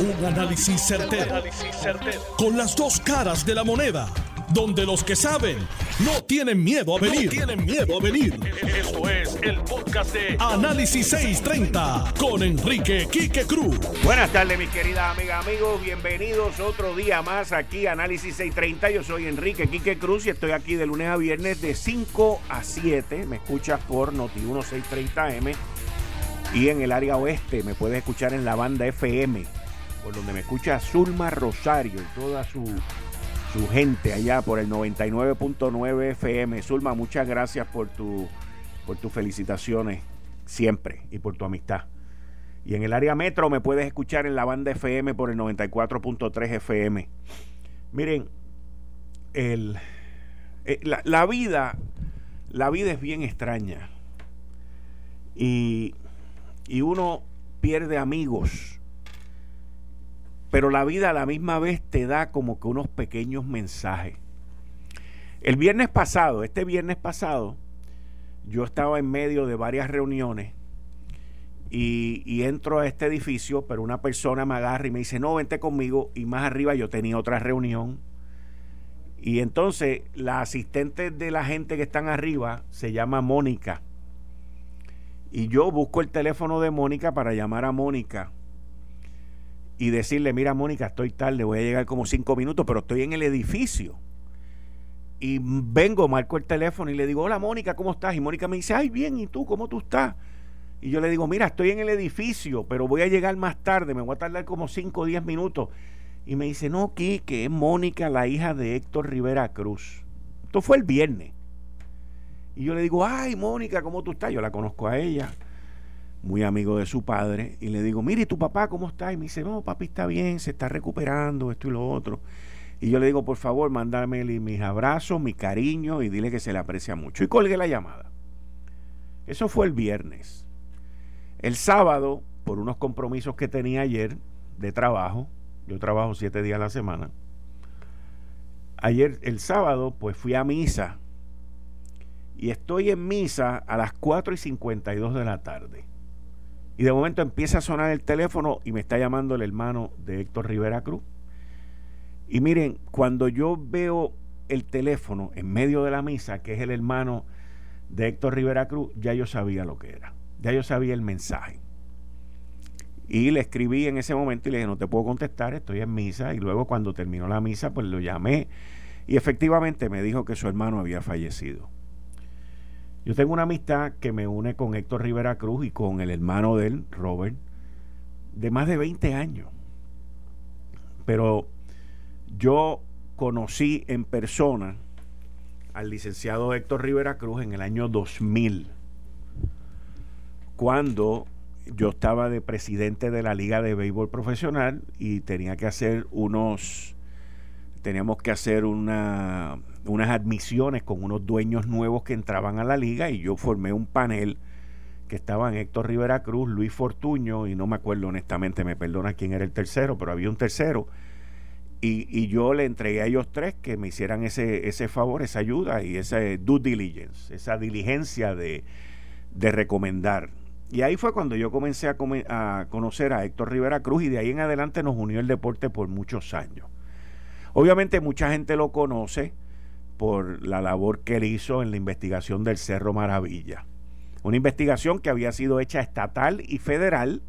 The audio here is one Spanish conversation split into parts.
Un análisis certero, Con las dos caras de la moneda. Donde los que saben no tienen miedo a venir. tienen miedo a venir. Esto es el podcast de Análisis 630 con Enrique Quique Cruz. Buenas tardes, mis queridas amigas, amigos. Bienvenidos otro día más aquí a Análisis 630. Yo soy Enrique Quique Cruz y estoy aquí de lunes a viernes de 5 a 7. Me escuchas por Noti 1630M. Y en el área oeste me puedes escuchar en la banda FM por donde me escucha Zulma Rosario y toda su, su gente allá por el 99.9 FM. Zulma, muchas gracias por, tu, por tus felicitaciones siempre y por tu amistad. Y en el área metro me puedes escuchar en la banda FM por el 94.3 FM. Miren, el, eh, la, la, vida, la vida es bien extraña. Y, y uno pierde amigos pero la vida a la misma vez te da como que unos pequeños mensajes. El viernes pasado, este viernes pasado, yo estaba en medio de varias reuniones y, entro a este edificio, pero una persona me agarra y me dice, no, vente conmigo. Y más arriba yo tenía otra reunión. Y entonces la asistente de la gente que están arriba se llama Mónica. Y yo busco el teléfono de Mónica para llamar a Mónica y decirle, mira Mónica, estoy tarde, voy a llegar como cinco minutos, pero estoy en el edificio. Y vengo, marco el teléfono y le digo, hola Mónica, ¿cómo estás? Y Mónica me dice, ay, bien, ¿y tú cómo tú estás? Y yo le digo, mira, estoy en el edificio, pero voy a llegar más tarde, me voy a tardar como cinco o diez minutos. Y me dice, no, que es Mónica, la hija de Héctor Rivera Cruz. Esto fue el viernes. Y yo le digo, ay, Mónica, ¿cómo tú estás? Yo la conozco a ella muy amigo de su padre, y le digo, mire, ¿tu papá cómo está? Y me dice, no, papi está bien, se está recuperando, esto y lo otro. Y yo le digo, por favor, mándame mis abrazos, mi cariño y dile que se le aprecia mucho. Y colgué la llamada. Eso fue el viernes. El sábado, por unos compromisos que tenía ayer de trabajo, yo trabajo siete días a la semana, ayer, el sábado, pues fui a misa. Y estoy en misa a las 4 y 52 de la tarde. Y de momento empieza a sonar el teléfono y me está llamando el hermano de Héctor Rivera Cruz. Y miren, cuando yo veo el teléfono en medio de la misa, que es el hermano de Héctor Rivera Cruz, ya yo sabía lo que era. Ya yo sabía el mensaje. Y le escribí en ese momento y le dije, no te puedo contestar, estoy en misa. Y luego cuando terminó la misa, pues lo llamé. Y efectivamente me dijo que su hermano había fallecido. Yo tengo una amistad que me une con Héctor Rivera Cruz y con el hermano de él, Robert, de más de 20 años. Pero yo conocí en persona al licenciado Héctor Rivera Cruz en el año 2000, cuando yo estaba de presidente de la Liga de Béisbol Profesional y tenía que hacer unos, teníamos que hacer una, unas admisiones con unos dueños nuevos que entraban a la liga y yo formé un panel que estaban Héctor Rivera Cruz, Luis Fortuño y no me acuerdo honestamente, me perdona quién era el tercero, pero había un tercero. Y, yo le entregué a ellos tres que me hicieran ese, ese favor, esa ayuda y ese due diligence, esa diligencia de, de recomendar. Y ahí fue cuando yo comencé a, a conocer a Héctor Rivera Cruz y de ahí en adelante nos unió el deporte por muchos años. Obviamente mucha gente lo conoce, por la labor que él hizo en la investigación del Cerro Maravilla. Una investigación que había sido hecha estatal y federal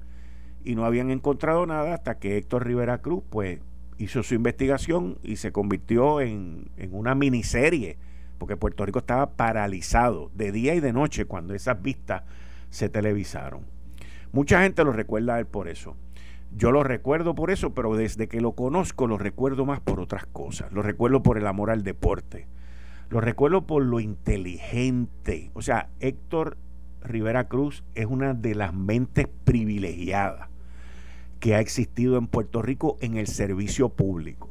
y no habían encontrado nada hasta que Héctor Rivera Cruz pues hizo su investigación y se convirtió en, en una miniserie, porque Puerto Rico estaba paralizado de día y de noche cuando esas vistas se televisaron. Mucha gente lo recuerda a él por eso. Yo lo recuerdo por eso, pero desde que lo conozco lo recuerdo más por otras cosas. Lo recuerdo por el amor al deporte lo recuerdo por lo inteligente. O sea, Héctor Rivera Cruz es una de las mentes privilegiadas que ha existido en Puerto Rico en el servicio público.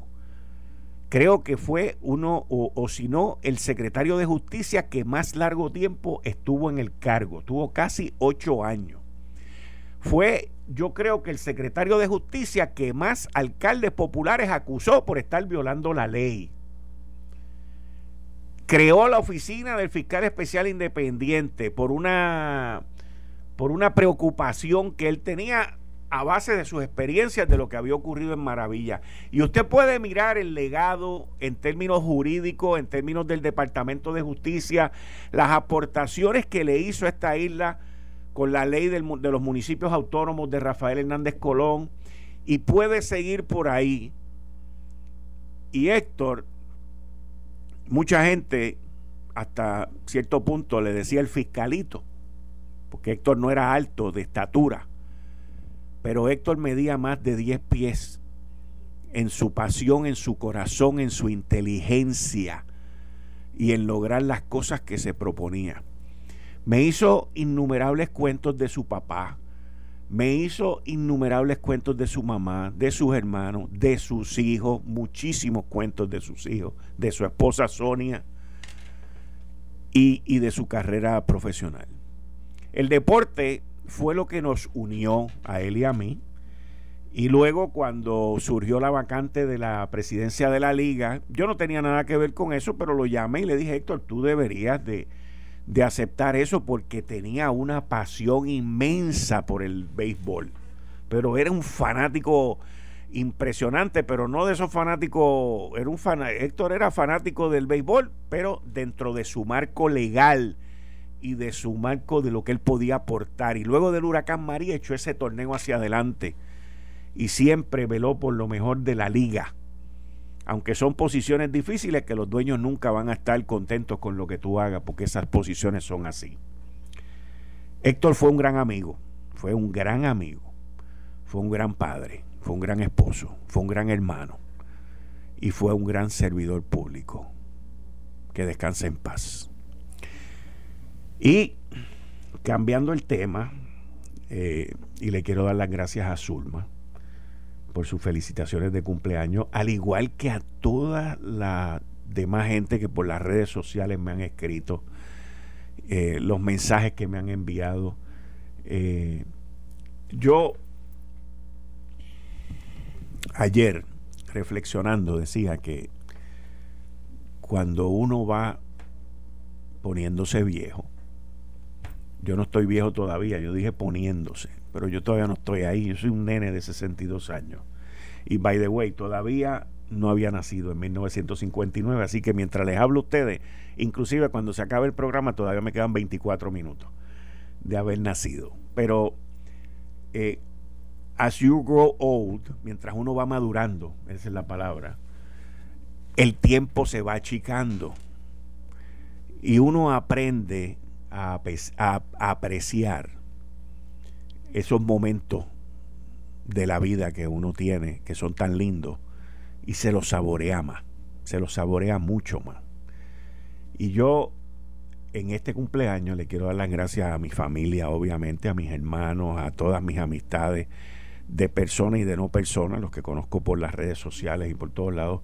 Creo que fue uno, o, si no, el secretario de justicia que más largo tiempo estuvo en el cargo, tuvo casi ocho años. Fue, yo creo que el secretario de justicia que más alcaldes populares acusó por estar violando la ley creó la oficina del fiscal especial independiente por una por una preocupación que él tenía a base de sus experiencias de lo que había ocurrido en Maravilla. Y usted puede mirar el legado en términos jurídicos, en términos del Departamento de Justicia, las aportaciones que le hizo a esta isla con la ley de los municipios autónomos de Rafael Hernández Colón, y puede seguir por ahí. Y Héctor, mucha gente hasta cierto punto le decía el fiscalito, porque Héctor no era alto de estatura pero Héctor medía más de 10 pies en su pasión, en su corazón, en su inteligencia y en lograr las cosas que se proponía. Me hizo innumerables cuentos de su papá, me hizo innumerables cuentos de su mamá, de sus hermanos, de sus hijos, muchísimos cuentos de sus hijos, de su esposa Sonia y, y de su carrera profesional. El deporte fue lo que nos unió a él y a mí. Y luego cuando surgió la vacante de la presidencia de la liga, yo no tenía nada que ver con eso, pero lo llamé y le dije, Héctor, tú deberías de, de aceptar eso porque tenía una pasión inmensa por el béisbol. Pero era un fanático impresionante, pero no de esos fanáticos, era un fan, Héctor era fanático del béisbol, pero dentro de su marco legal y de su marco de lo que él podía aportar. Y luego del huracán María echó ese torneo hacia adelante y siempre veló por lo mejor de la liga. Aunque son posiciones difíciles que los dueños nunca van a estar contentos con lo que tú hagas, porque esas posiciones son así. Héctor fue un gran amigo, fue un gran amigo, fue un gran padre, fue un gran esposo, fue un gran hermano y fue un gran servidor público. Que descanse en paz. Y cambiando el tema, eh, y le quiero dar las gracias a Zulma por sus felicitaciones de cumpleaños, al igual que a toda la demás gente que por las redes sociales me han escrito, eh, los mensajes que me han enviado. Eh, yo ayer, reflexionando, decía que cuando uno va poniéndose viejo, yo no estoy viejo todavía, yo dije poniéndose, pero yo todavía no estoy ahí, yo soy un nene de 62 años. Y by the way, todavía no había nacido en 1959, así que mientras les hablo a ustedes, inclusive cuando se acabe el programa todavía me quedan 24 minutos de haber nacido. Pero eh, as you grow old, mientras uno va madurando, esa es la palabra, el tiempo se va achicando y uno aprende a, apreciar esos momentos de la vida que uno tiene, que son tan lindos, y se los saborea más, se los saborea mucho más. Y yo en este cumpleaños le quiero dar las gracias a mi familia, obviamente, a mis hermanos, a todas mis amistades, de personas y de no personas, los que conozco por las redes sociales y por todos lados,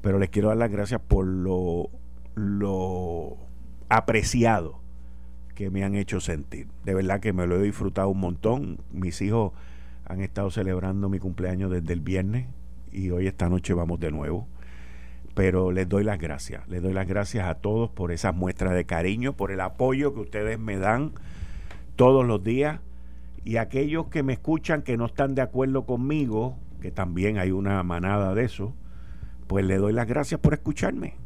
pero les quiero dar las gracias por lo, lo apreciado que me han hecho sentir. De verdad que me lo he disfrutado un montón. Mis hijos han estado celebrando mi cumpleaños desde el viernes y hoy esta noche vamos de nuevo. Pero les doy las gracias, les doy las gracias a todos por esas muestras de cariño, por el apoyo que ustedes me dan todos los días y aquellos que me escuchan que no están de acuerdo conmigo, que también hay una manada de eso, pues les doy las gracias por escucharme.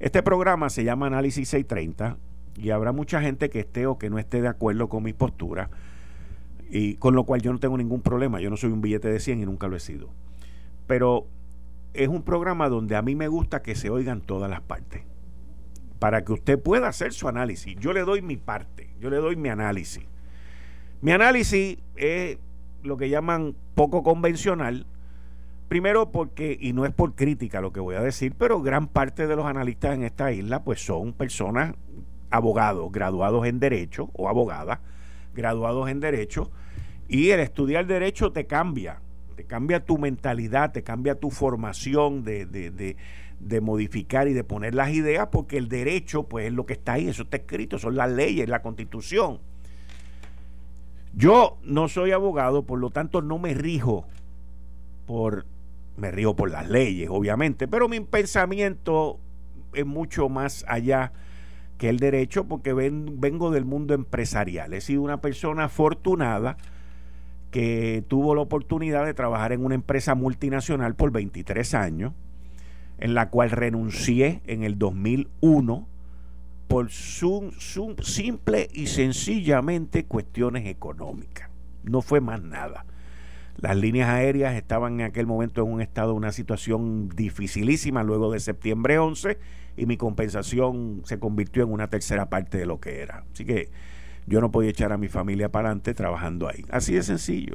Este programa se llama Análisis 630 y habrá mucha gente que esté o que no esté de acuerdo con mi postura, y con lo cual yo no tengo ningún problema, yo no soy un billete de 100 y nunca lo he sido. Pero es un programa donde a mí me gusta que se oigan todas las partes, para que usted pueda hacer su análisis. Yo le doy mi parte, yo le doy mi análisis. Mi análisis es lo que llaman poco convencional, Primero porque, y no es por crítica lo que voy a decir, pero gran parte de los analistas en esta isla pues son personas abogados graduados en Derecho o abogadas graduados en Derecho y el estudiar Derecho te cambia, te cambia tu mentalidad, te cambia tu formación de, de, de, modificar y de poner las ideas porque el derecho pues es lo que está ahí, eso está escrito, son las leyes, la constitución. Yo no soy abogado, por lo tanto no me rijo por, me rijo por las leyes, obviamente, pero mi pensamiento es mucho más allá que el derecho porque vengo del mundo empresarial. He sido una persona afortunada que tuvo la oportunidad de trabajar en una empresa multinacional por 23 años, en la cual renuncié en el 2001 por su, simple y sencillamente cuestiones económicas. No fue más nada. Las líneas aéreas estaban en aquel momento en un estado, una situación dificilísima luego de septiembre 11 y mi compensación se convirtió en una tercera parte de lo que era. Así que yo no podía echar a mi familia para adelante trabajando ahí. Así de sencillo.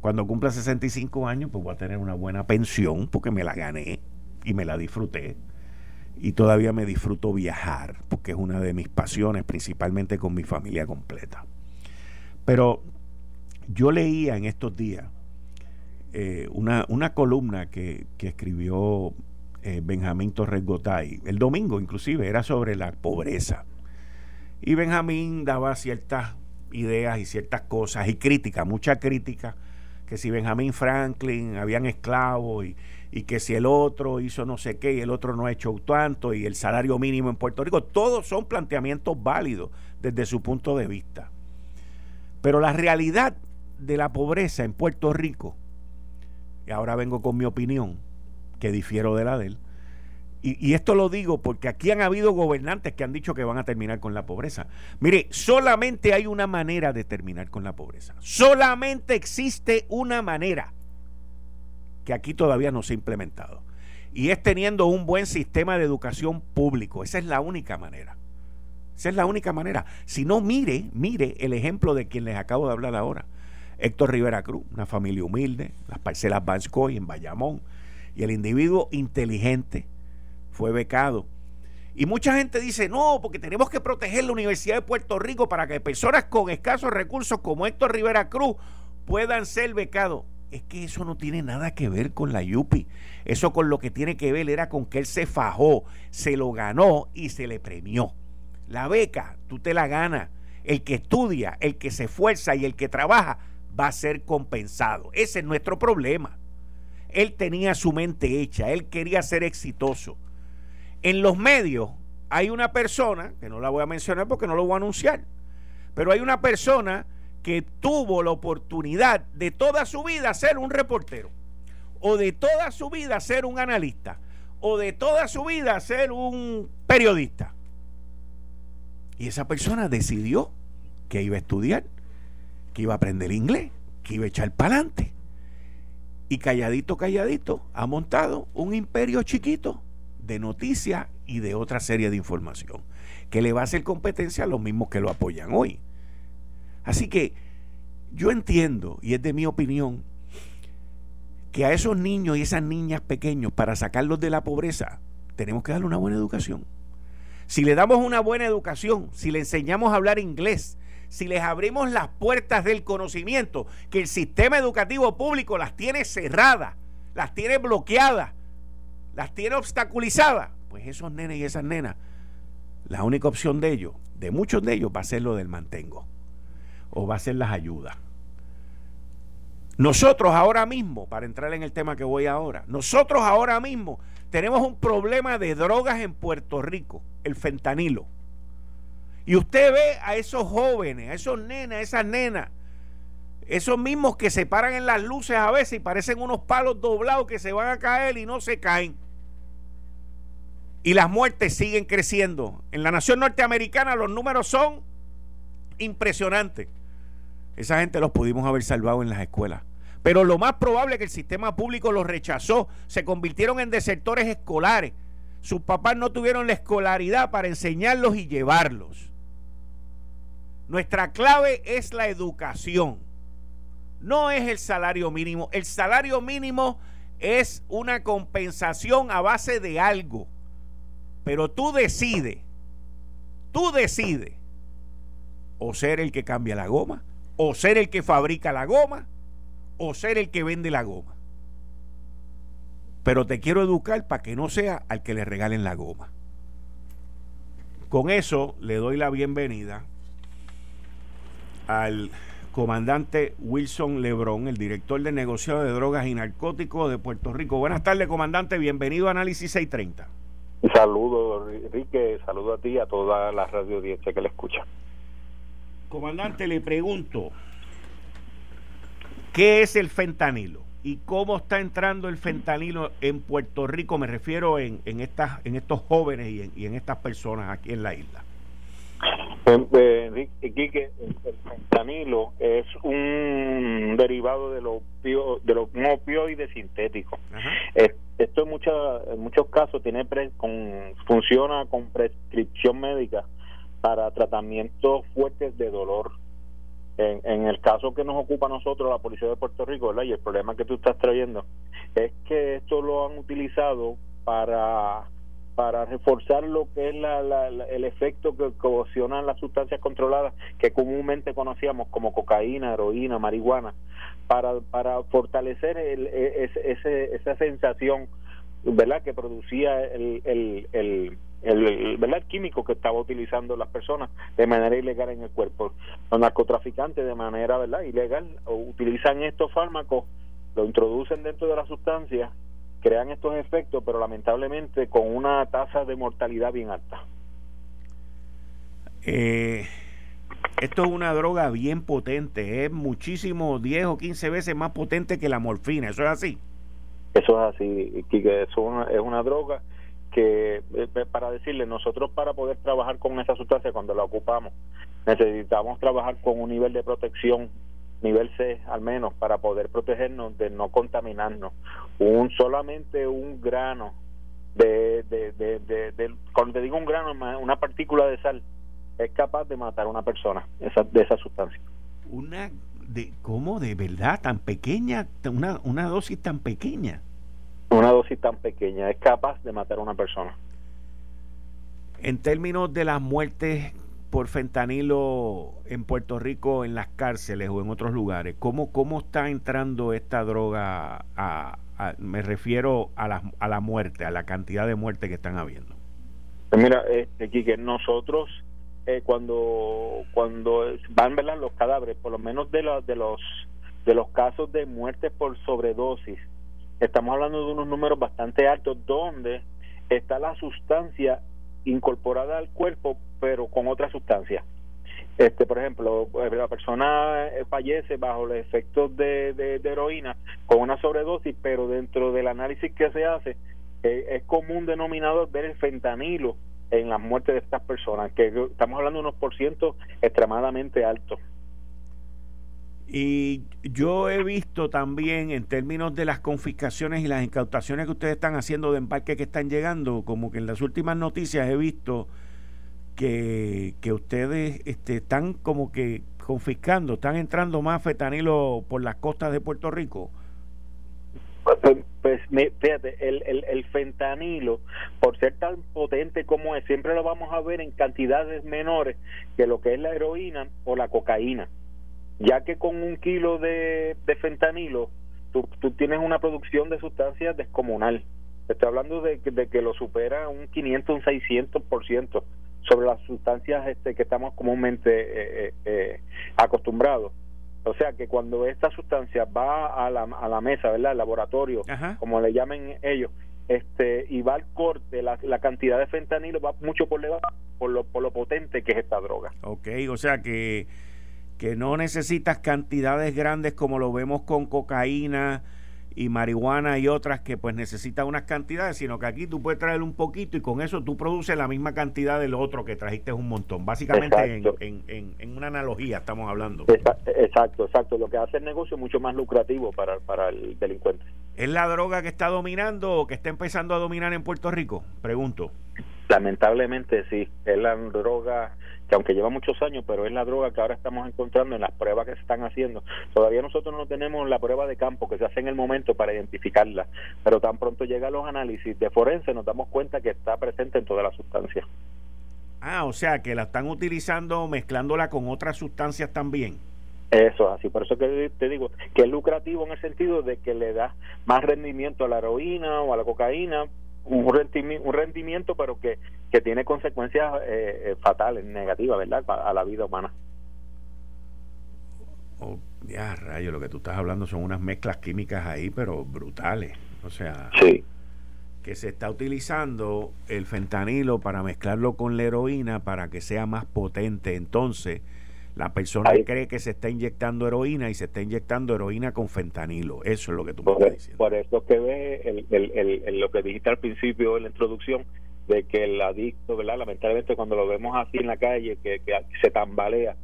Cuando cumpla 65 años, pues voy a tener una buena pensión porque me la gané y me la disfruté. Y todavía me disfruto viajar porque es una de mis pasiones, principalmente con mi familia completa. Pero yo leía en estos días eh, una, una, columna que, que escribió eh, Benjamín Torres Gotay, el domingo inclusive, era sobre la pobreza. Y Benjamín daba ciertas ideas y ciertas cosas y crítica, mucha crítica, que si Benjamín Franklin habían esclavos y, y que si el otro hizo no sé qué y el otro no ha hecho tanto y el salario mínimo en Puerto Rico, todos son planteamientos válidos desde su punto de vista. Pero la realidad de la pobreza en Puerto Rico, y ahora vengo con mi opinión, que difiero de la de él, y, esto lo digo porque aquí han habido gobernantes que han dicho que van a terminar con la pobreza. Mire, solamente hay una manera de terminar con la pobreza. Solamente existe una manera que aquí todavía no se ha implementado. Y es teniendo un buen sistema de educación público. Esa es la única manera. Esa es la única manera. Si no, mire, mire el ejemplo de quien les acabo de hablar ahora. Héctor Rivera Cruz, una familia humilde, las parcelas Banscoy en Bayamón, y el individuo inteligente fue becado. Y mucha gente dice, no, porque tenemos que proteger la Universidad de Puerto Rico para que personas con escasos recursos como Héctor Rivera Cruz puedan ser becados. Es que eso no tiene nada que ver con la Yupi. Eso con lo que tiene que ver era con que él se fajó, se lo ganó y se le premió. La beca, tú te la ganas. El que estudia, el que se esfuerza y el que trabaja va a ser compensado. Ese es nuestro problema. Él tenía su mente hecha, él quería ser exitoso. En los medios hay una persona, que no la voy a mencionar porque no lo voy a anunciar, pero hay una persona que tuvo la oportunidad de toda su vida ser un reportero, o de toda su vida ser un analista, o de toda su vida ser un periodista. Y esa persona decidió que iba a estudiar, que iba a aprender inglés, que iba a echar para adelante. Y calladito, calladito, ha montado un imperio chiquito de noticias y de otra serie de información, que le va a hacer competencia a los mismos que lo apoyan hoy. Así que yo entiendo, y es de mi opinión, que a esos niños y esas niñas pequeños, para sacarlos de la pobreza, tenemos que darle una buena educación. Si le damos una buena educación, si le enseñamos a hablar inglés, si les abrimos las puertas del conocimiento, que el sistema educativo público las tiene cerradas, las tiene bloqueadas, las tiene obstaculizadas, pues esos nenes y esas nenas, la única opción de ellos, de muchos de ellos, va a ser lo del mantengo o va a ser las ayudas. Nosotros ahora mismo, para entrar en el tema que voy ahora, nosotros ahora mismo tenemos un problema de drogas en Puerto Rico, el fentanilo. Y usted ve a esos jóvenes, a esos nenas, a esas nenas, esos mismos que se paran en las luces a veces y parecen unos palos doblados que se van a caer y no se caen. Y las muertes siguen creciendo. En la nación norteamericana los números son impresionantes. Esa gente los pudimos haber salvado en las escuelas. Pero lo más probable es que el sistema público los rechazó. Se convirtieron en desertores escolares. Sus papás no tuvieron la escolaridad para enseñarlos y llevarlos. Nuestra clave es la educación. No es el salario mínimo. El salario mínimo es una compensación a base de algo. Pero tú decides, tú decides o ser el que cambia la goma, o ser el que fabrica la goma, o ser el que vende la goma. Pero te quiero educar para que no sea al que le regalen la goma. Con eso le doy la bienvenida al comandante Wilson Lebrón, el director de negociado de drogas y narcóticos de Puerto Rico. Buenas tardes, comandante. Bienvenido a Análisis 630. Saludos, Enrique. Saludo a ti y a toda la radio audiencia que le escucha. Comandante, le pregunto, ¿Qué es el fentanilo? ¿Y cómo está entrando el fentanilo en Puerto Rico? Me refiero en, en, estas, en estos jóvenes y en, y en estas personas aquí en la isla. Eh, Quique, el fentanilo es un derivado de los de los opioides sintéticos. esto en, en muchos casos tiene con, funciona con prescripción médica para tratamientos fuertes de dolor. En, en, el caso que nos ocupa a nosotros, la Policía de Puerto Rico, ¿verdad? y el problema que tú estás trayendo, es que esto lo han utilizado para para reforzar lo que es la, el efecto que ocasionan las sustancias controladas que comúnmente conocíamos como cocaína, heroína, marihuana, para, para fortalecer el, e, ese, esa sensación verdad que producía el, el, el, el, químico que estaba utilizando las personas de manera ilegal en el cuerpo. Los narcotraficantes de manera verdad ilegal utilizan estos fármacos, lo introducen dentro de la sustancia crean estos efectos, pero lamentablemente con una tasa de mortalidad bien alta. Eh, esto es una droga bien potente, es muchísimo, 10 o 15 veces más potente que la morfina, ¿eso es así? Eso es así, Kike, eso es una, droga que, eh, eh, para decirle, nosotros para poder trabajar con esa sustancia cuando la ocupamos, necesitamos trabajar con un nivel de protección nivel C al menos para poder protegernos de no contaminarnos. Un solamente un grano de, de, de, cuando te digo un grano, una partícula de sal es capaz de matar a una persona esa, de esa sustancia. Una de cómo de verdad tan pequeña, una una dosis tan pequeña. Una dosis tan pequeña es capaz de matar a una persona. En términos de las muertes por fentanilo en Puerto Rico en las cárceles o en otros lugares? ¿Cómo, cómo está entrando esta droga a, me refiero a la, a la muerte, a la cantidad de muertes que están habiendo? Pues mira, este, Quique, nosotros eh, cuando cuando van ¿verdad? los cadáveres, por lo menos de, los de los de los casos de muerte por sobredosis, estamos hablando de unos números bastante altos donde está la sustancia incorporada al cuerpo, pero con otra sustancia. Este, por ejemplo, eh, la persona eh, fallece bajo los efectos de, de, heroína con una sobredosis, pero dentro del análisis que se hace eh, es común denominador ver el fentanilo en la muerte de estas personas, que estamos hablando de unos por ciento extremadamente altos. Y yo he visto también en términos de las confiscaciones y las incautaciones que ustedes están haciendo de embarque que están llegando, como que en las últimas noticias he visto que, que ustedes este, están como que confiscando, están entrando más fetanilo por las costas de Puerto Rico. Pues, pues fíjate, el, el, el, fentanilo, por ser tan potente como es, siempre lo vamos a ver en cantidades menores que lo que es la heroína o la cocaína ya que con un kilo de, fentanilo tú, tú, tienes una producción de sustancias descomunal. Estoy hablando de, de que lo supera un 500, un 600% sobre las sustancias este, que estamos comúnmente eh, eh, eh, acostumbrados. O sea que cuando esta sustancia va a la, a la mesa, ¿verdad? Al laboratorio, como le llamen ellos, este y va al corte, la, la cantidad de fentanilo va mucho por debajo por lo, por lo potente que es esta droga. Ok, o sea que que no necesitas cantidades grandes como lo vemos con cocaína y marihuana y otras que pues necesitan unas cantidades, sino que aquí tú puedes traer un poquito y con eso tú produces la misma cantidad del otro que trajiste un montón. Básicamente en, en, en, una analogía estamos hablando. Exacto, exacto. Lo que hace el negocio es mucho más lucrativo para, para el delincuente. ¿Es la droga que está dominando o que está empezando a dominar en Puerto Rico? Pregunto. Lamentablemente sí, es la droga que aunque lleva muchos años, pero es la droga que ahora estamos encontrando en las pruebas que se están haciendo. Todavía nosotros no tenemos la prueba de campo que se hace en el momento para identificarla, pero tan pronto llega los análisis de forense nos damos cuenta que está presente en toda la sustancia. Ah, o sea, que la están utilizando mezclándola con otras sustancias también. Eso así, por eso que te digo que es lucrativo en el sentido de que le da más rendimiento a la heroína o a la cocaína un rendimiento, un rendimiento pero que, que tiene consecuencias eh, eh, fatales, negativas, ¿verdad? A la vida humana. Oh, ya, rayo, lo que tú estás hablando son unas mezclas químicas ahí, pero brutales. O sea, que se está utilizando el fentanilo para mezclarlo con la heroína para que sea más potente. Entonces, La persona cree que se está inyectando heroína y se está inyectando heroína con fentanilo. Eso es lo que tú me estás diciendo. Por eso que ve el, lo que dijiste al principio en la introducción, de que el adicto, ¿verdad? Lamentablemente cuando lo vemos así en la calle, que, se tambalea,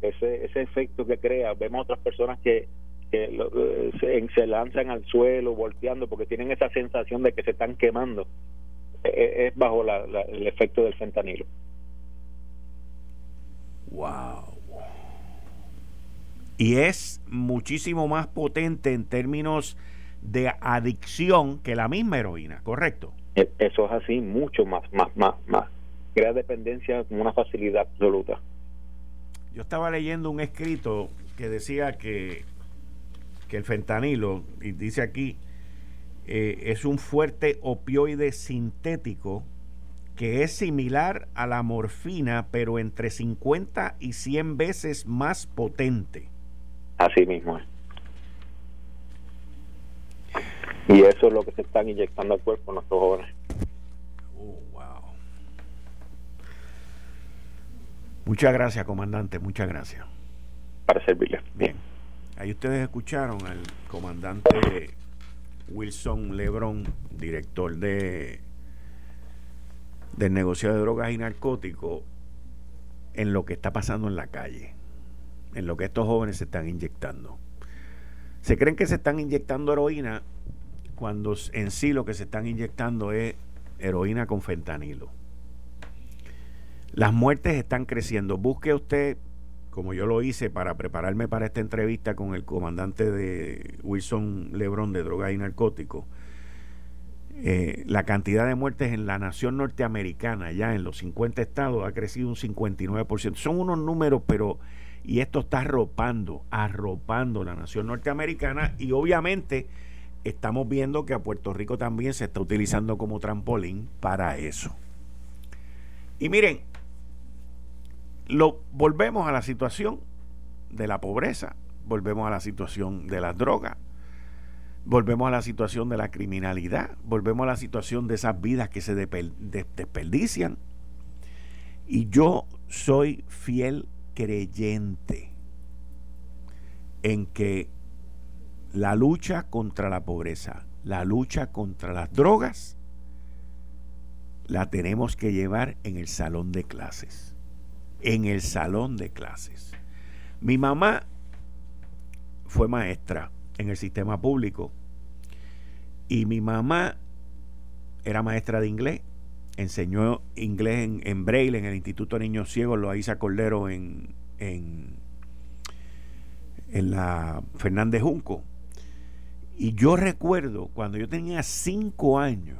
ese, ese efecto que crea, vemos otras personas que, que eh, se, se, lanzan al suelo volteando porque tienen esa sensación de que se están quemando. E, e, es, bajo el efecto del fentanilo. Wow. Y es muchísimo más potente en términos de adicción que la misma heroína, ¿correcto? E, eso es así, mucho más, más, más, más. Crea dependencia con una facilidad absoluta. Yo estaba leyendo un escrito que decía que, que el fentanilo, y dice aquí, eh, es un fuerte opioide sintético que es similar a la morfina, pero entre 50 y 100 veces más potente. Así mismo es. Y eso es lo que se están inyectando al cuerpo nuestros jóvenes. Oh, wow. Muchas gracias, comandante, muchas gracias. Para servirle. Bien. Ahí ustedes escucharon al comandante Wilson Lebron, director de del negocio de drogas y narcóticos en lo que está pasando en la calle, en lo que estos jóvenes se están inyectando. Se creen que se están inyectando heroína cuando en sí lo que se están inyectando es heroína con fentanilo. Las muertes están creciendo. Busque usted, como yo lo hice para prepararme para esta entrevista con el comandante de Wilson Lebron de drogas y narcóticos, eh, la cantidad de muertes en la nación norteamericana, ya en los 50 estados, ha crecido un 59%. Son unos números, pero... Y esto está arropando, arropando la nación norteamericana y obviamente estamos viendo que a Puerto Rico también se está utilizando como trampolín para eso. Y miren, lo volvemos a la situación de la pobreza, volvemos a la situación de las drogas, volvemos a la situación de la criminalidad, volvemos a la situación de esas vidas que se desperdician. Y yo soy fiel creyente en que la lucha contra la pobreza, la lucha contra las drogas, la tenemos que llevar en el salón de clases. En el salón de clases. Mi mamá fue maestra en el sistema público. Y mi mamá era maestra de inglés, enseñó inglés en, en Braille en el Instituto de Niños Ciegos, lo hizo Cordero en, en, en la Fernández Junco. Y yo recuerdo cuando yo tenía cinco años,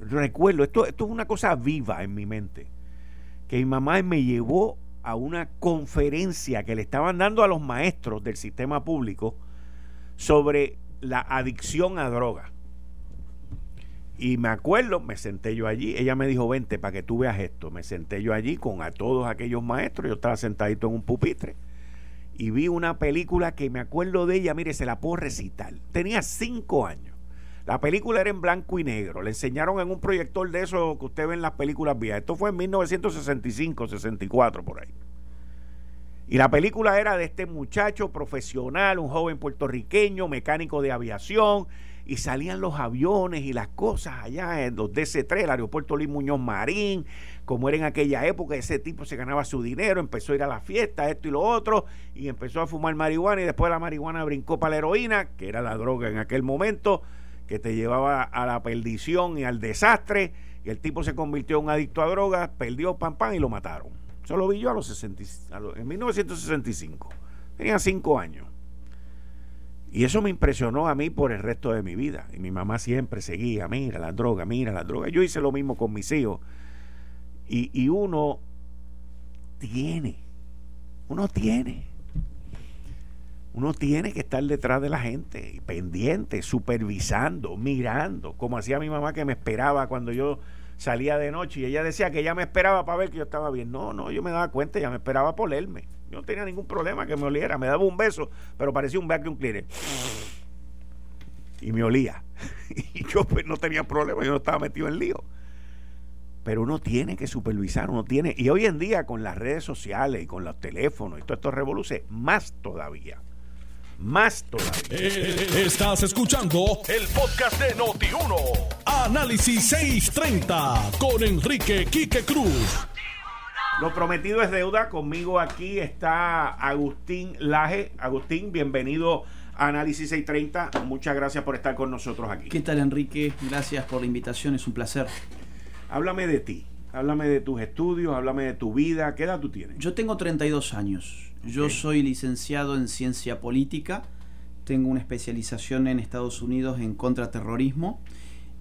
recuerdo, esto, esto es una cosa viva en mi mente, que mi mamá me llevó a una conferencia que le estaban dando a los maestros del sistema público sobre la adicción a droga. Y me acuerdo, me senté yo allí, ella me dijo, vente para que tú veas esto. Me senté yo allí con a todos aquellos maestros, yo estaba sentadito en un pupitre y vi una película que me acuerdo de ella, mire, se la puedo recitar. Tenía cinco años. La película era en blanco y negro. Le enseñaron en un proyector de eso que usted ve en las películas viejas. Esto fue en 1965, 64 por ahí. Y la película era de este muchacho profesional, un joven puertorriqueño, mecánico de aviación, y salían los aviones y las cosas allá en los DC-3, el aeropuerto Luis Muñoz Marín, como era en aquella época, ese tipo se ganaba su dinero, empezó a ir a la fiesta, esto y lo otro, y empezó a fumar marihuana, y después la marihuana brincó para la heroína, que era la droga en aquel momento, que te llevaba a la perdición y al desastre, y el tipo se convirtió en un adicto a drogas, perdió pam pam y lo mataron. Eso lo vi yo a los 60, en 1965. Tenía cinco años. Y eso me impresionó a mí por el resto de mi vida. Y mi mamá siempre seguía, mira la droga, mira la droga. Yo hice lo mismo con mis hijos. Y, y uno tiene, uno tiene. Uno tiene que estar detrás de la gente, pendiente, supervisando, mirando, como hacía mi mamá que me esperaba cuando yo salía de noche y ella decía que ella me esperaba para ver que yo estaba bien. No, no, yo me daba cuenta, ella me esperaba por olerme. Yo no tenía ningún problema que me oliera, me daba un beso, pero parecía un vacuum cleaner. Y me olía. Y yo pues no tenía problema, yo no estaba metido en lío. pero uno tiene que supervisar, uno tiene, y hoy en día con las redes sociales y con los teléfonos y todo esto revoluce, más todavía. Más todavía. Eh, estás escuchando el podcast de Noti1. Análisis 630 con Enrique Quique Cruz. Lo prometido es deuda. Conmigo aquí está Agustín Laje. Agustín, bienvenido a Análisis 630. Muchas gracias por estar con nosotros aquí. ¿Qué tal, Enrique? Gracias por la invitación, es un placer. Háblame de ti, háblame de tus estudios, háblame de tu vida. ¿Qué edad tú tienes? Yo tengo 32 años. Yo soy licenciado en ciencia política. Tengo una especialización en Estados Unidos en contraterrorismo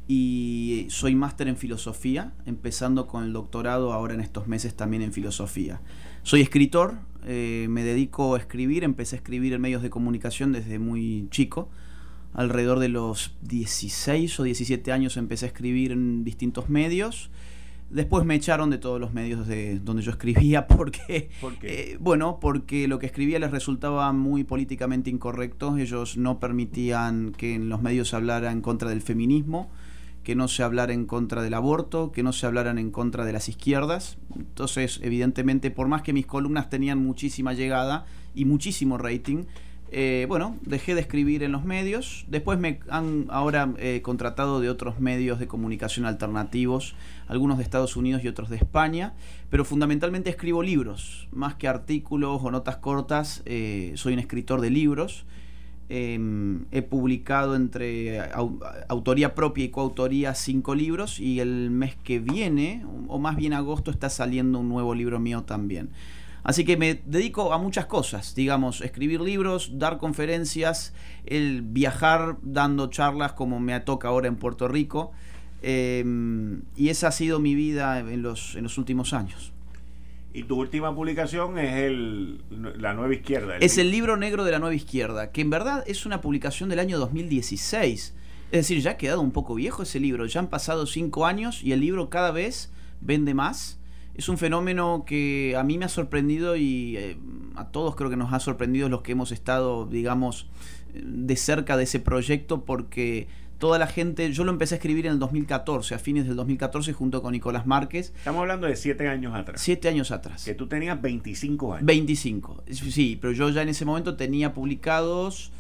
y soy máster en filosofía, empezando con el doctorado ahora en estos meses también en filosofía. Soy escritor, eh, me dedico a escribir, empecé a escribir en medios de comunicación desde muy chico alrededor de los 16 o 17 años empecé a escribir en distintos medios. Después me echaron de todos los medios de donde yo escribía porque, eh, bueno, porque lo que escribía les resultaba muy políticamente incorrecto. Ellos no permitían que en los medios se hablara en contra del feminismo, que no se hablara en contra del aborto, que no se hablaran en contra de las izquierdas. Entonces, evidentemente, por más que mis columnas tenían muchísima llegada y muchísimo rating, eh, bueno, dejé de escribir en los medios. Después me han ahora eh, contratado de otros medios de comunicación alternativos, algunos de Estados Unidos y otros de España. Pero fundamentalmente escribo libros, más que artículos o notas cortas. Eh, soy un escritor de libros. Em, he publicado entre autoría propia y coautoría cinco libros y el mes que viene, o más bien agosto, está saliendo un nuevo libro mío también. Así que me dedico a muchas cosas, digamos, escribir libros, dar conferencias, el viajar dando charlas como me toca ahora en Puerto Rico. Em, y esa ha sido mi vida en los, en los últimos años. Y tu última publicación es el, La Nueva Izquierda. es el libro negro de la Nueva Izquierda, que en verdad es una publicación del año 2016. Es decir, ya ha quedado un poco viejo ese libro. Ya han pasado cinco años y el libro cada vez vende más es un fenómeno que a mí me ha sorprendido y eh, a todos creo que nos ha sorprendido los que hemos estado, digamos, de cerca de ese proyecto porque toda la gente, yo lo empecé a escribir en el 2014, a fines del 2014 junto con Nicolás Márquez. Estamos hablando de siete años atrás. Siete años atrás. Que tú tenías 25 años. 25, sí, pero yo ya en ese momento tenía publicados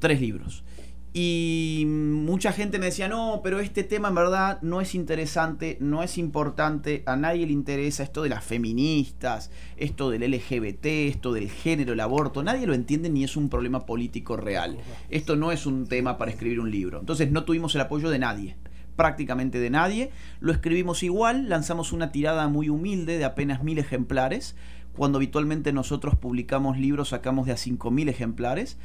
tres libros. Y mucha gente me decía, no, pero este tema en verdad no es interesante, no es importante, a nadie le interesa esto de las feministas, esto del LGBT, esto del género, el aborto, nadie lo entiende ni es un problema político real. Esto no es un tema para escribir un libro. Entonces no tuvimos el apoyo de nadie prácticamente de nadie, lo escribimos igual, lanzamos una tirada muy humilde de apenas mil ejemplares, cuando habitualmente nosotros publicamos libros sacamos de a cinco mil ejemplares,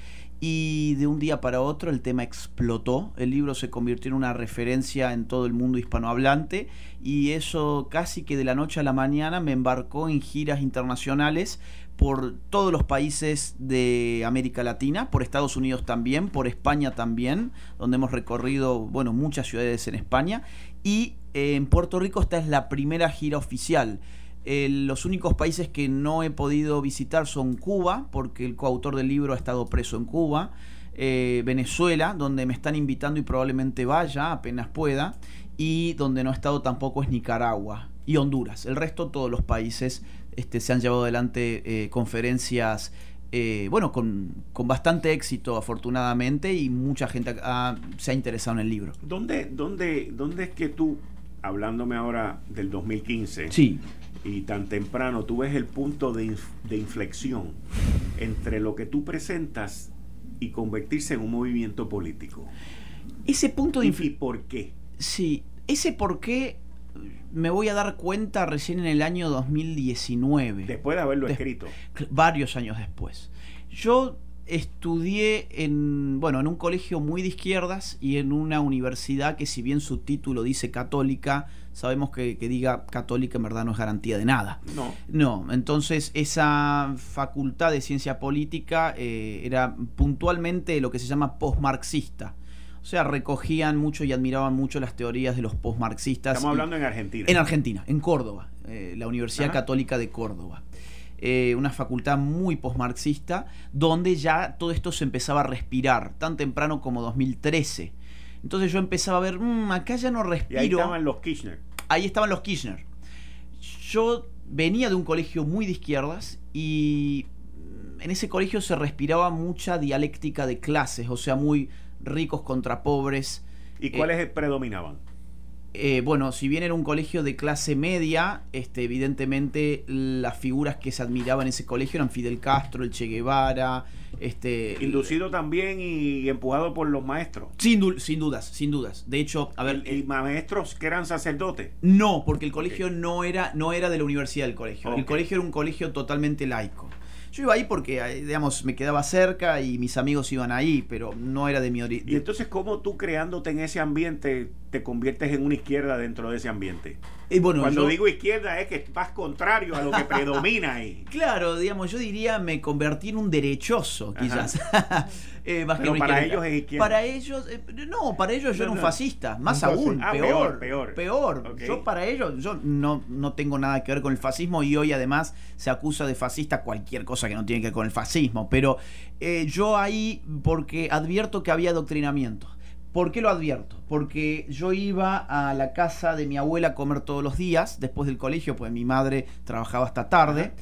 y de un día para otro el tema explotó, el libro se convirtió en una referencia en todo el mundo hispanohablante y eso casi que de la noche a la mañana me embarcó en giras internacionales por todos los países de América Latina, por Estados Unidos también, por España también, donde hemos recorrido, bueno, muchas ciudades en España. Y en Puerto Rico esta es la primera gira oficial los únicos países que no he podido visitar son Cuba, porque el coautor del libro ha estado preso en Cuba, eh, Venezuela, donde me están invitando y probablemente vaya apenas pueda, y donde no he estado tampoco es Nicaragua y Honduras. El resto, todos los países este, se han llevado adelante eh, conferencias. Eh, bueno, con, bastante éxito afortunadamente y mucha gente se ha interesado en el libro. ¿Dónde, dónde, ¿Dónde es que tú, hablándome ahora del 2015, sí y tan temprano, tú ves el punto de, inflexión entre lo que tú presentas y convertirse en un movimiento político. Ese punto de inflexión. ¿Y por qué? Sí, ese por qué me voy a dar cuenta recién en el año 2019. Después de haberlo escrito. Varios años después. Yo estudié en, bueno, en un colegio muy de izquierdas y en una universidad que si bien su título dice católica, sabemos que, que diga católica en verdad no es garantía de nada. No. No, entonces esa facultad de ciencia política eh, era puntualmente lo que se llama postmarxista. O sea, recogían mucho y admiraban mucho las teorías de los postmarxistas. Estamos hablando en Argentina. En Argentina, en Córdoba, eh, la Universidad Católica de Córdoba. Eh, una facultad muy postmarxista, donde ya todo esto se empezaba a respirar, tan temprano como 2013. Entonces yo empezaba a ver, mmm, acá ya no respiro. Y ahí estaban los Kirchner. ahí estaban los Kirchner. Yo venía de un colegio muy de izquierdas y en ese colegio se respiraba mucha dialéctica de clases, o sea, muy ricos contra pobres. ¿Y cuáles eh, predominaban? Eh, bueno, si bien era un colegio de clase media, este, evidentemente las figuras que se admiraban en ese colegio eran Fidel Castro, el Che Guevara, este, Inducido también y empujado por los maestros. Sin, sin dudas, sin dudas. De hecho, a ver. ¿Y, maestros que eran sacerdotes? No, porque el colegio no, era, no era de la universidad del colegio. El colegio era un colegio totalmente laico. Yo iba ahí porque, eh, digamos, me quedaba cerca y mis amigos iban ahí, pero no era de mi origen. ¿Y entonces cómo tú creándote en ese ambiente te conviertes en una izquierda dentro de ese ambiente? Y bueno, Cuando digo izquierda es que vas contrario a lo que predomina ahí. Claro, digamos, yo diría me convertí en un derechoso, quizás. Eh, Pero para ellos es izquierda. Para ellos, eh, no, para ellos yo era un fascista, más aún, ah, peor, peor. Peor. Yo para ellos, yo no, no tengo nada que ver con el fascismo y hoy además se acusa de fascista cualquier cosa que no tiene que ver con el fascismo. Pero eh, yo ahí, porque advierto que había adoctrinamiento. ¿Por qué lo advierto? Porque yo iba a la casa de mi abuela a comer todos los días, después del colegio, pues mi madre trabajaba hasta tarde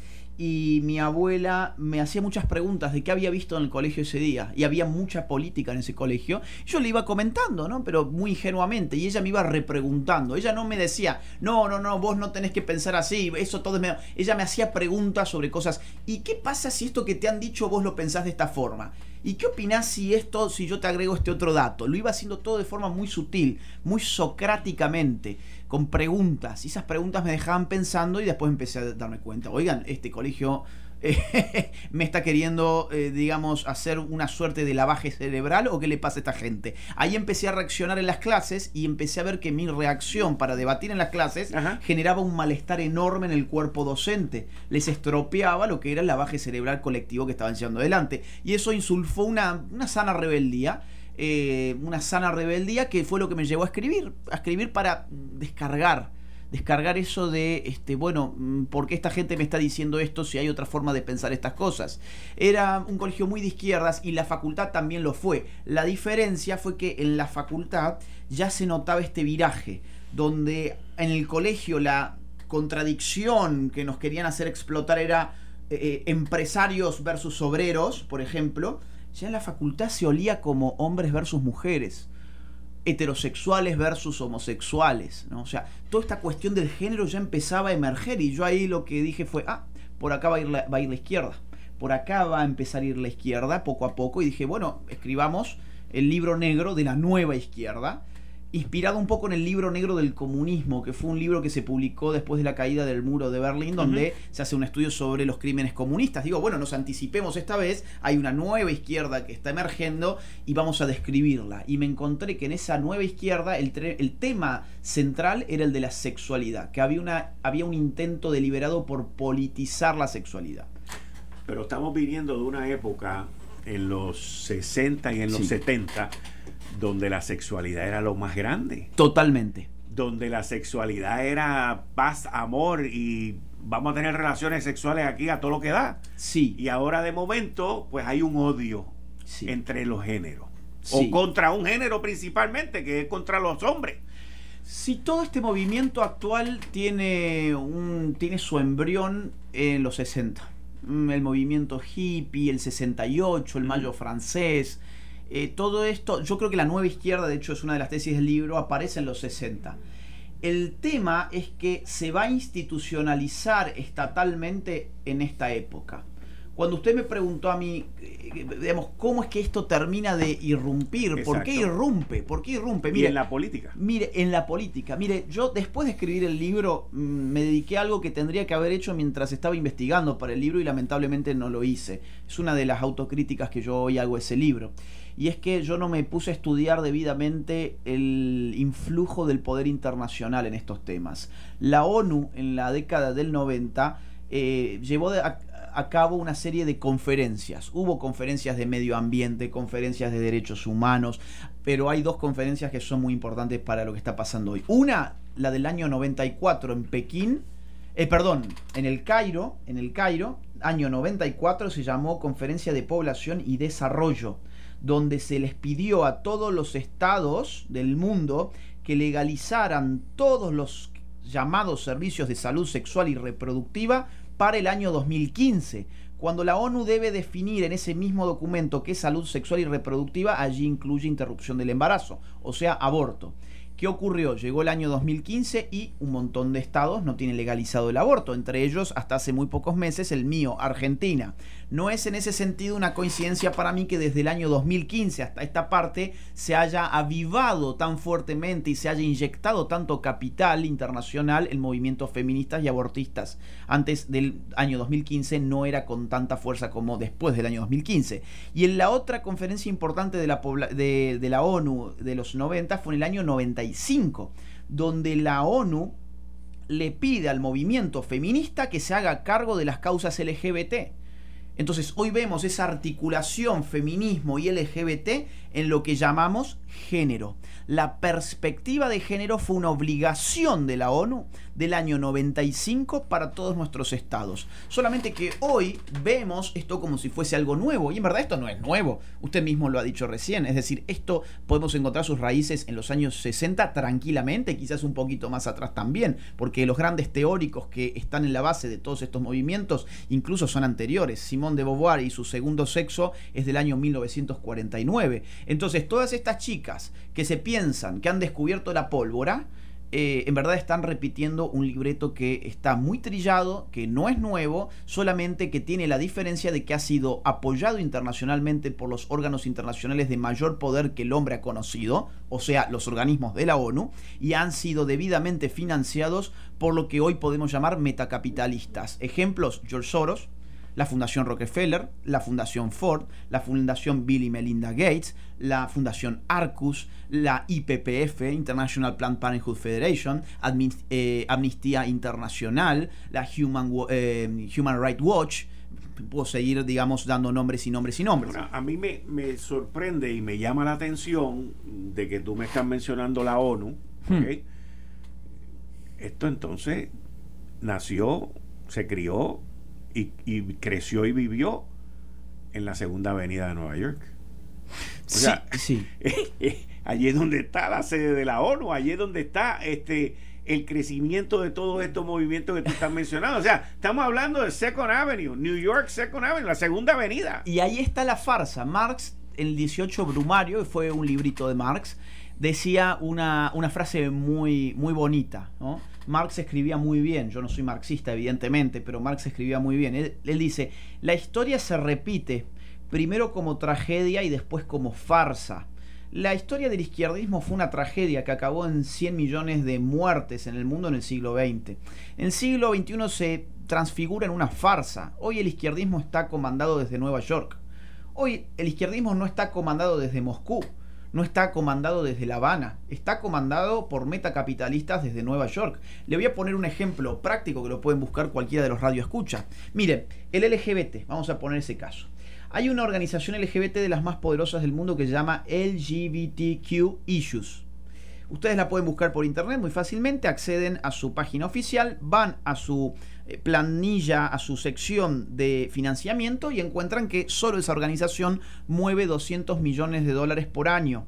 y mi abuela me hacía muchas preguntas de qué había visto en el colegio ese día y había mucha política en ese colegio. Yo le iba comentando, ¿no? Pero muy ingenuamente y ella me iba repreguntando. Ella no me decía, no, no, no, vos no tenés que pensar así, eso todo es medio... Ella me hacía preguntas sobre cosas. ¿Y qué pasa si esto que te han dicho vos lo pensás de esta forma? ¿Y qué opinás si esto, si yo te agrego este otro dato? Lo iba haciendo todo de forma muy sutil, muy socráticamente con preguntas. Y esas preguntas me dejaban pensando y después empecé a darme cuenta, oigan, este colegio eh, me está queriendo, eh, digamos, hacer una suerte de lavaje cerebral o qué le pasa a esta gente. Ahí empecé a reaccionar en las clases y empecé a ver que mi reacción para debatir en las clases generaba un malestar enorme en el cuerpo docente. Les estropeaba lo que era el lavaje cerebral colectivo que estaban llevando adelante. Y eso insulfó una, una sana rebeldía eh, una sana rebeldía que fue lo que me llevó a escribir, a escribir para descargar, descargar eso de, este, bueno, mm, ¿por qué esta gente me está diciendo esto si hay otra forma de pensar estas cosas? Era un colegio muy de izquierdas y la facultad también lo fue. La diferencia fue que en la facultad ya se notaba este viraje, donde en el colegio la contradicción que nos querían hacer explotar era eh, eh, empresarios versus obreros, por ejemplo, ya en la facultad se olía como hombres versus mujeres, heterosexuales versus homosexuales, ¿no? O sea, toda esta cuestión del género ya empezaba a emerger y yo ahí lo que dije fue, ah, por acá va a ir la, va a ir la izquierda, por acá va a empezar a ir la izquierda poco a poco y dije, bueno, escribamos el libro negro de la nueva izquierda inspirado un poco en el libro negro del comunismo, que fue un libro que se publicó después de la caída del muro de Berlín, donde se hace un estudio sobre los crímenes comunistas. Digo, bueno, nos anticipemos esta vez, hay una nueva izquierda que está emergiendo y vamos a describirla. Y me encontré que en esa nueva izquierda el, el tema central era el de la sexualidad, que había, una, había un intento deliberado por politizar la sexualidad. Pero estamos viniendo de una época en los 60 y en los 70 donde la sexualidad era lo más grande. Totalmente. Donde la sexualidad era paz, amor y vamos a tener relaciones sexuales aquí a todo lo que da. Sí. Y ahora de momento, pues hay un odio entre los géneros. O contra un género principalmente, que es contra los hombres. Si todo este movimiento actual tiene, un, tiene su embrión en los 60. Mm, el movimiento hippie, el 68, el mayo francés, eh, todo esto, yo creo que la nueva izquierda, de hecho es una de las tesis del libro, aparece en los 60. El tema es que se va a institucionalizar estatalmente en esta época. Cuando usted me preguntó a mí, eh, digamos, ¿cómo es que esto termina de irrumpir? ¿Por qué irrumpe? ¿Por qué irrumpe? Mire, en la política. Mire, en la política. Mire, yo después de escribir el libro mm, me dediqué a algo que tendría que haber hecho mientras estaba investigando para el libro y lamentablemente no lo hice. Es una de las autocríticas que yo hoy hago ese libro y es que yo no me puse a estudiar debidamente el influjo del poder internacional en estos temas. La ONU en la década del 90 eh, llevó a, cabo una serie de conferencias. Hubo conferencias de medio ambiente, conferencias de derechos humanos, pero hay dos conferencias que son muy importantes para lo que está pasando hoy. Una, la del año 94 en Pekín, eh, perdón, en el Cairo, en el Cairo, año 94 se llamó Conferencia de Población y Desarrollo donde se les pidió a todos los estados del mundo que legalizaran todos los llamados servicios de salud sexual y reproductiva para el año 2015. Cuando la ONU debe definir en ese mismo documento qué es salud sexual y reproductiva, allí incluye interrupción del embarazo, o sea, aborto. ¿Qué ocurrió? Llegó el año 2015 y un montón de estados no tienen legalizado el aborto, entre ellos hasta hace muy pocos meses el mío, Argentina. No es en ese sentido una coincidencia para mí que desde el año 2015 hasta esta parte se haya avivado tan fuertemente y se haya inyectado tanto capital internacional en movimientos feministas y abortistas. Antes del año 2015 no era con tanta fuerza como después del año 2015. Y en la otra conferencia importante de la, de, de la ONU de los 90 fue en el año 95, donde la ONU le pide al movimiento feminista que se haga cargo de las causas LGBT entonces hoy vemos esa articulación feminismo y LGBT en lo que llamamos género. La perspectiva de género fue una obligación de la ONU del año 95 para todos nuestros estados. Solamente que hoy vemos esto como si fuese algo nuevo. Y en verdad esto no es nuevo. Usted mismo lo ha dicho recién. Es decir, esto podemos encontrar sus raíces en los años 60 tranquilamente, quizás un poquito más atrás también, porque los grandes teóricos que están en la base de todos estos movimientos incluso son anteriores. Simón de Beauvoir y su segundo sexo es del año 1949. Entonces, todas estas chicas que se piensan que han descubierto la pólvora, eh, en verdad están repitiendo un libreto que está muy trillado, que no es nuevo, solamente que tiene la diferencia de que ha sido apoyado internacionalmente por los órganos internacionales de mayor poder que el hombre ha conocido, o sea, los organismos de la ONU, y han sido debidamente financiados por lo que hoy podemos llamar metacapitalistas. Ejemplos, George Soros, la Fundación Rockefeller, la Fundación Ford, la Fundación Bill y Melinda Gates, la Fundación Arcus, la IPPF, International Planned Parenthood Federation, eh, Amnistía Internacional, la Human, eh, Human Rights Watch, puedo seguir, digamos, dando nombres y nombres y nombres. a mí me, sorprende y me llama la atención de que tú me estás mencionando la ONU. Hmm. Esto entonces nació, se crió y, creció y vivió en la segunda avenida de Nueva York. O sea, sí, allí es donde está la sede de la ONU, allí es donde está este el crecimiento de todos estos movimientos que tú estás mencionando. O sea, estamos hablando de Second Avenue, New York Second Avenue, la segunda avenida. Y ahí está la farsa. Marx, el 18 Brumario, fue un librito de Marx, decía una, una frase muy, muy bonita. Marx escribía muy bien, yo no soy marxista evidentemente, pero Marx escribía muy bien. Él, dice, la historia se repite primero como tragedia y después como farsa. La historia del izquierdismo fue una tragedia que acabó en 100 millones de muertes en el mundo en el siglo XX. En el siglo XXI se transfigura en una farsa. Hoy el izquierdismo está comandado desde Nueva York. Hoy el izquierdismo no está comandado desde Moscú no está comandado desde La Habana, está comandado por metacapitalistas desde Nueva York. Le voy a poner un ejemplo práctico que lo pueden buscar cualquiera de los radioescuchas. Miren, el LGBT, vamos a poner ese caso. Hay una organización LGBT de las más poderosas del mundo que se llama LGBTQ Issues. Ustedes la pueden buscar por internet muy fácilmente, acceden a su página oficial, van a su planilla, a su sección de financiamiento y encuentran que solo esa organización mueve 200 millones de dólares por año.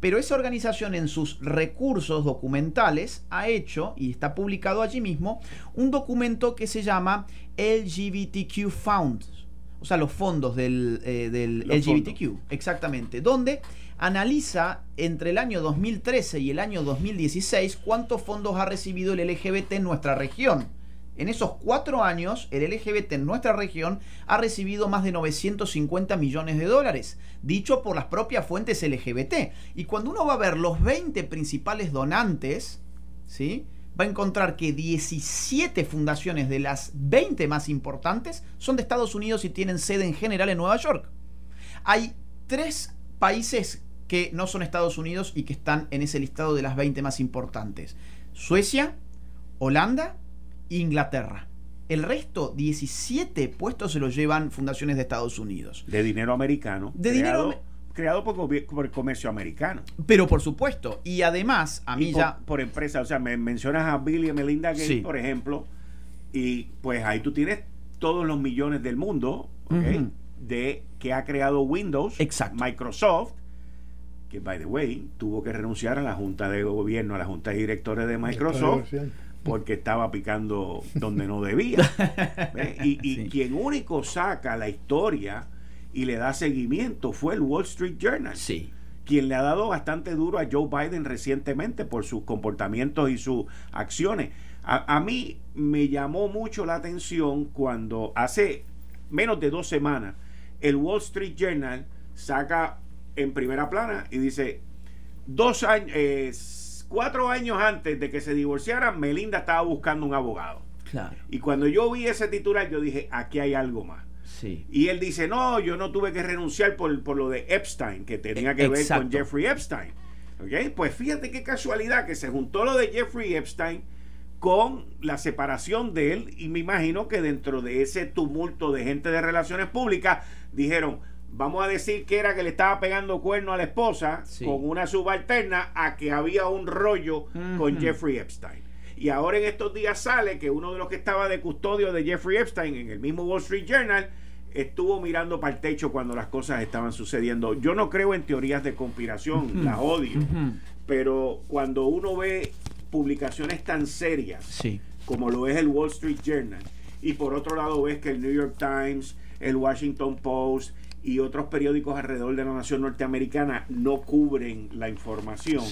Pero esa organización en sus recursos documentales ha hecho, y está publicado allí mismo, un documento que se llama LGBTQ Funds, o sea, los fondos del, eh, LGBTQ, exactamente, donde analiza entre el año 2013 y el año 2016 cuántos fondos ha recibido el LGBT en nuestra región. En esos cuatro años, el LGBT en nuestra región ha recibido más de 950 millones de dólares, dicho por las propias fuentes LGBT. Y cuando uno va a ver los 20 principales donantes, ¿sí? va a encontrar que 17 fundaciones de las 20 más importantes son de Estados Unidos y tienen sede en general en Nueva York. Hay tres países que no son Estados Unidos y que están en ese listado de las 20 más importantes. Suecia, Holanda Inglaterra. El resto, 17 puestos se los llevan fundaciones de Estados Unidos. De dinero americano. De dinero creado por, el comercio americano. Pero por supuesto, y además, a mí ya... Por empresa, o sea, me mencionas a Bill y Melinda Gates, por ejemplo, y pues ahí tú tienes todos los millones del mundo, de que ha creado Windows, Microsoft, que by the way tuvo que renunciar a la junta de gobierno, a la junta de directores de Microsoft, porque estaba picando donde no debía. Y, quien único saca la historia y le da seguimiento fue el Wall Street Journal. Sí. Quien le ha dado bastante duro a Joe Biden recientemente por sus comportamientos y sus acciones. A, a mí me llamó mucho la atención cuando hace menos de dos semanas el Wall Street Journal saca en primera plana y dice dos años eh, cuatro años antes de que se divorciaran, Melinda estaba buscando un abogado. Claro. Y cuando yo vi ese titular, yo dije, aquí hay algo más. Sí. Y él dice, no, yo no tuve que renunciar por, lo de Epstein, que tenía que ver con Jeffrey Epstein. ¿Okay? Pues fíjate qué casualidad que se juntó lo de Jeffrey Epstein con la separación de él y me imagino que dentro de ese tumulto de gente de relaciones públicas dijeron, vamos a decir que era que le estaba pegando cuerno a la esposa con una subalterna a que había un rollo con Jeffrey Epstein. Y ahora en estos días sale que uno de los que estaba de custodio de Jeffrey Epstein en el mismo Wall Street Journal estuvo mirando para el techo cuando las cosas estaban sucediendo. Yo no creo en teorías de conspiración, las odio, pero cuando uno ve publicaciones tan serias como lo es el Wall Street Journal, y por otro lado ves que el New York Times, el Washington Post, y otros periódicos alrededor de la nación norteamericana no cubren la información,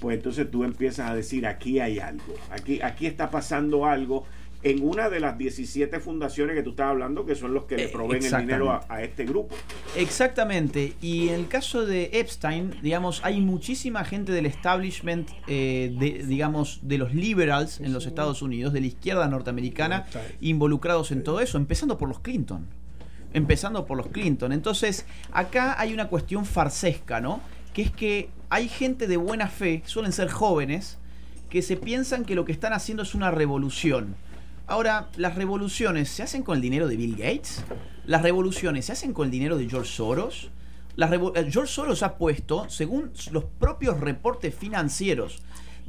pues entonces tú empiezas a decir, aquí hay algo, aquí, aquí está pasando algo en una de las 17 fundaciones que tú estás hablando, que son los que le eh, proveen el dinero a, este grupo. Exactamente. Y en el caso de Epstein, digamos, hay muchísima gente del establishment, eh, de, digamos, de los liberals en los Estados Unidos, de la izquierda norteamericana, involucrados en todo eso, empezando por los Clinton empezando por los Clinton. Entonces, acá hay una cuestión farsesca, ¿no? Que es que hay gente de buena fe, suelen ser jóvenes, que se piensan que lo que están haciendo es una revolución. Ahora, ¿las revoluciones se hacen con el dinero de Bill Gates? ¿Las revoluciones se hacen con el dinero de George Soros? Eh, George Soros ha puesto, según los propios reportes financieros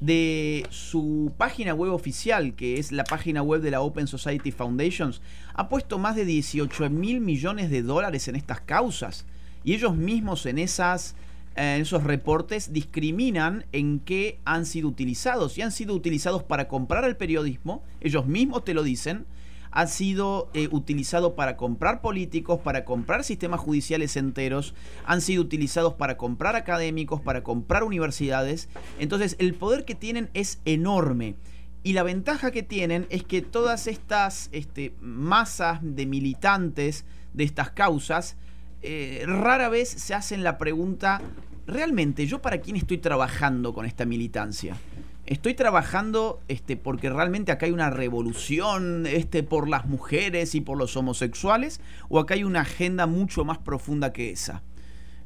de su página web oficial, que es la página web de la Open Society Foundations, ha puesto más de 18 mil millones de dólares en estas causas. Y ellos mismos en, esas, esos reportes discriminan en qué han sido utilizados. Y han sido utilizados para comprar el periodismo, ellos mismos te lo dicen, ha sido eh, utilizado para comprar políticos, para comprar sistemas judiciales enteros, han sido utilizados para comprar académicos, para comprar universidades. Entonces el poder que tienen es enorme. Y la ventaja que tienen es que todas estas este, masas de militantes de estas causas eh, rara vez se hacen la pregunta, ¿realmente yo para quién estoy trabajando con esta militancia? Estoy trabajando este, porque realmente acá hay una revolución este, por las mujeres y por los homosexuales, o acá hay una agenda mucho más profunda que esa.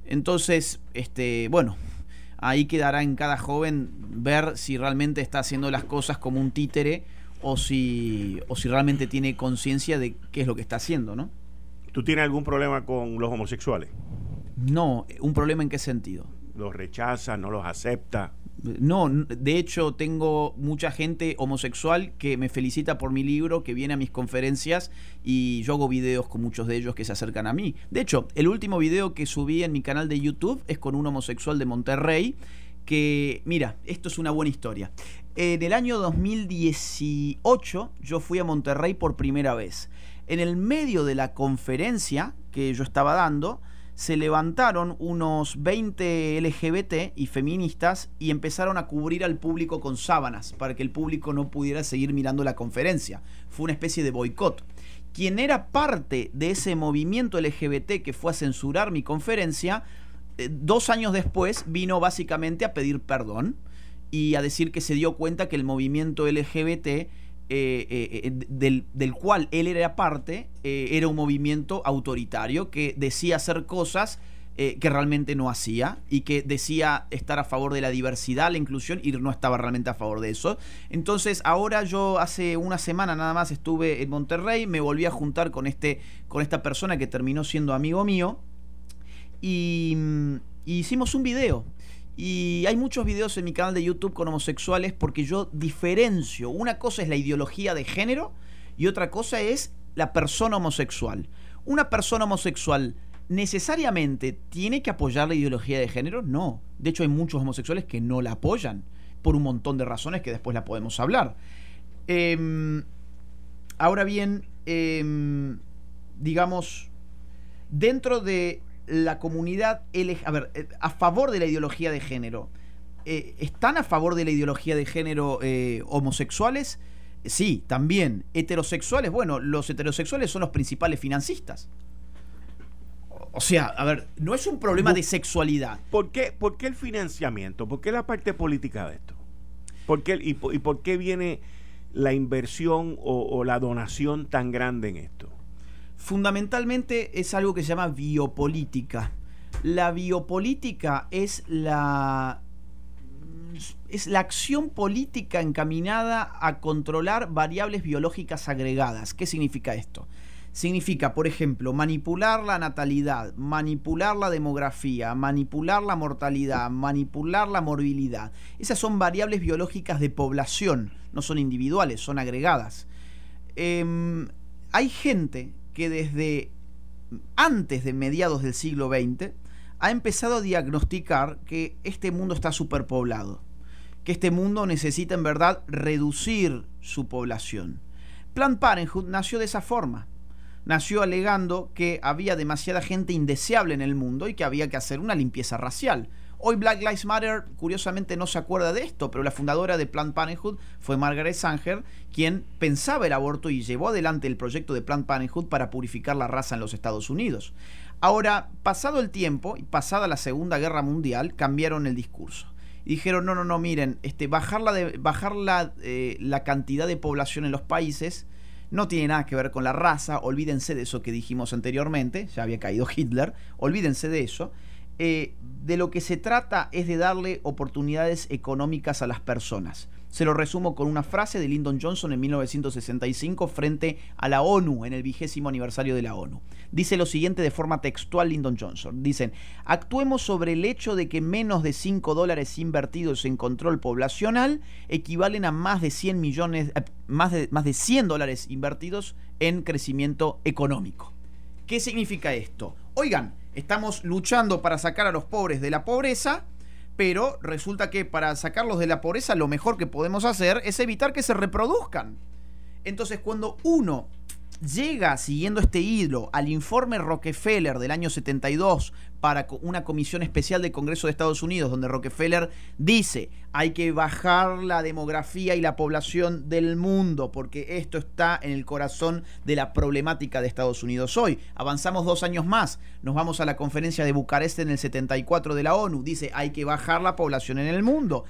Entonces, este, bueno, ahí quedará en cada joven ver si realmente está haciendo las cosas como un títere o si, o si realmente tiene conciencia de qué es lo que está haciendo, ¿no? ¿Tú tienes algún problema con los homosexuales? No, ¿un problema en qué sentido? ¿Los rechaza, no los acepta? No, de hecho tengo mucha gente homosexual que me felicita por mi libro, que viene a mis conferencias y yo hago videos con muchos de ellos que se acercan a mí. De hecho, el último video que subí en mi canal de YouTube es con un homosexual de Monterrey que, mira, esto es una buena historia. En el año 2018 yo fui a Monterrey por primera vez. En el medio de la conferencia que yo estaba dando, se levantaron unos 20 LGBT y feministas y empezaron a cubrir al público con sábanas para que el público no pudiera seguir mirando la conferencia. Fue una especie de boicot. Quien era parte de ese movimiento LGBT que fue a censurar mi conferencia, eh, dos años después vino básicamente a pedir perdón y a decir que se dio cuenta que el movimiento LGBT eh, eh, eh, del, del, cual él era parte, era un movimiento autoritario que decía hacer cosas que realmente no hacía y que decía estar a favor de la diversidad, la inclusión y no estaba realmente a favor de eso. Entonces ahora yo hace una semana nada más estuve en Monterrey, me volví a juntar con, este, con esta persona que terminó siendo amigo mío y, mm, y hicimos un video y hay muchos videos en mi canal de YouTube con homosexuales porque yo diferencio. Una cosa es la ideología de género y otra cosa es la persona homosexual. Una persona homosexual necesariamente tiene que apoyar la ideología de género? No. De hecho hay muchos homosexuales que no la apoyan por un montón de razones que después la podemos hablar. Em, ahora bien, em, digamos, dentro de la comunidad a ver, eh, a favor de la ideología de género, eh, ¿están a favor de la ideología de género eh, homosexuales? Sí, también. Heterosexuales, bueno, los heterosexuales son los principales financistas. O sea, a ver, no es un problema de sexualidad. ¿Por qué, por qué el financiamiento? ¿Por qué la parte política de esto? ¿Por qué, y, por qué viene la inversión o, la donación tan grande en esto? Fundamentalmente es algo que se llama biopolítica. La biopolítica es la es la acción política encaminada a controlar variables biológicas agregadas. ¿Qué significa esto? Significa, por ejemplo, manipular la natalidad, manipular la demografía, manipular la mortalidad, manipular la morbilidad. Esas son variables biológicas de población, no son individuales, son agregadas. Em, hay gente que desde antes de mediados del siglo XX ha empezado a diagnosticar que este mundo está superpoblado, que este mundo necesita en verdad reducir su población. Plan Parenthood nació de esa forma nació alegando que había demasiada gente indeseable en el mundo y que había que hacer una limpieza racial. Hoy Black Lives Matter, curiosamente, no se acuerda de esto, pero la fundadora de Planned Parenthood fue Margaret Sanger, quien pensaba el aborto y llevó adelante el proyecto de Planned Parenthood para purificar la raza en los Estados Unidos. Ahora, pasado el tiempo y pasada la Segunda Guerra Mundial, cambiaron el discurso. Y dijeron, no, no, no, miren, este, bajar, la, bajar la, eh, la cantidad de población en los países no tiene nada que ver con la raza, olvídense de eso que dijimos anteriormente, ya había caído Hitler, olvídense de eso. Eh, de lo que se trata es de darle oportunidades económicas a las personas. Se lo resumo con una frase de Lyndon Johnson en 1965 frente a la ONU en el vigésimo aniversario de la ONU. Dice lo siguiente de forma textual Lyndon Johnson. Dicen, actuemos sobre el hecho de que menos de 5 dólares invertidos en control poblacional equivalen a más de 100 millones, eh, más de, más de 100 dólares invertidos en crecimiento económico. ¿Qué significa esto? Oigan, estamos luchando para sacar a los pobres de la pobreza, pero resulta que para sacarlos de la pobreza lo mejor que podemos hacer es evitar que se reproduzcan. Entonces cuando uno llega siguiendo este hilo al informe Rockefeller del año 72 para una comisión especial del Congreso de Estados Unidos, donde Rockefeller dice hay que bajar la demografía y la población del mundo, porque esto está en el corazón de la problemática de Estados Unidos hoy. Avanzamos dos años más, nos vamos a la conferencia de Bucarest en el 74 de la ONU, dice hay que bajar la población en el mundo.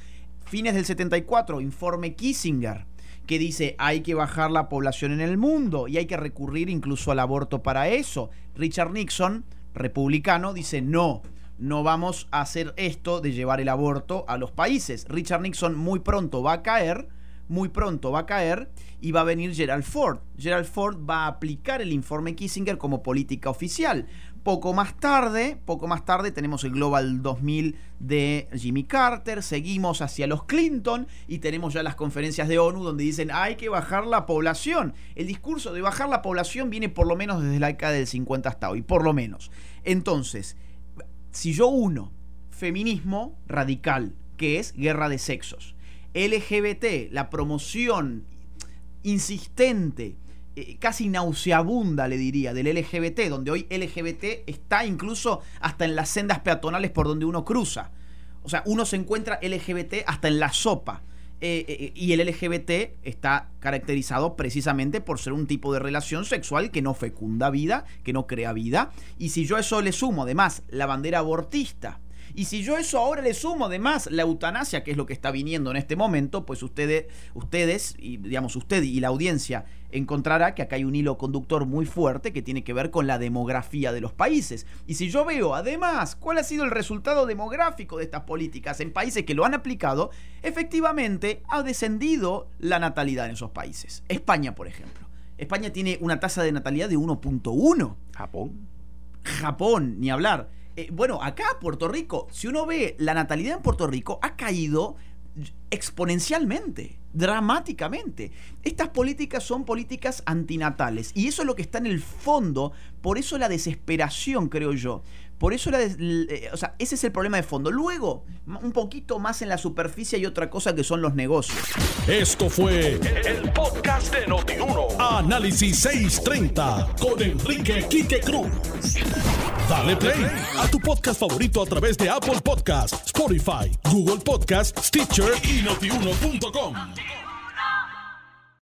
Fines del 74, informe Kissinger que dice hay que bajar la población en el mundo y hay que recurrir incluso al aborto para eso. Richard Nixon, republicano, dice no, no vamos a hacer esto de llevar el aborto a los países. Richard Nixon muy pronto va a caer, muy pronto va a caer y va a venir Gerald Ford. Gerald Ford va a aplicar el informe Kissinger como política oficial. Poco más tarde, poco más tarde tenemos el Global 2000 de Jimmy Carter, seguimos hacia los Clinton y tenemos ya las conferencias de ONU donde dicen hay que bajar la población. El discurso de bajar la población viene por lo menos desde la década del 50 hasta hoy, por lo menos. Entonces, si yo uno feminismo radical, que es guerra de sexos, LGBT, la promoción insistente casi nauseabunda, le diría, del LGBT, donde hoy LGBT está incluso hasta en las sendas peatonales por donde uno cruza. O sea, uno se encuentra LGBT hasta en la sopa. Eh, eh, y el LGBT está caracterizado precisamente por ser un tipo de relación sexual que no fecunda vida, que no crea vida. Y si yo a eso le sumo además la bandera abortista, y si yo eso ahora le sumo además la eutanasia, que es lo que está viniendo en este momento, pues ustedes, ustedes y digamos usted y la audiencia encontrará que acá hay un hilo conductor muy fuerte que tiene que ver con la demografía de los países. Y si yo veo además cuál ha sido el resultado demográfico de estas políticas en países que lo han aplicado, efectivamente ha descendido la natalidad en esos países. España, por ejemplo. España tiene una tasa de natalidad de 1.1. Japón. Japón, ni hablar. Eh, bueno, acá Puerto Rico, si uno ve la natalidad en Puerto Rico, ha caído exponencialmente, dramáticamente. Estas políticas son políticas antinatales y eso es lo que está en el fondo, por eso la desesperación, creo yo. Por eso, eh, o sea, ese es el problema de fondo. Luego, un poquito más en la superficie hay otra cosa que son los negocios. Esto fue el, podcast de Notiuno. Análisis 630 con Enrique Quique Cruz. Dale play a tu podcast favorito a través de Apple Podcasts, Spotify, Google Podcasts, Stitcher y notiuno.com.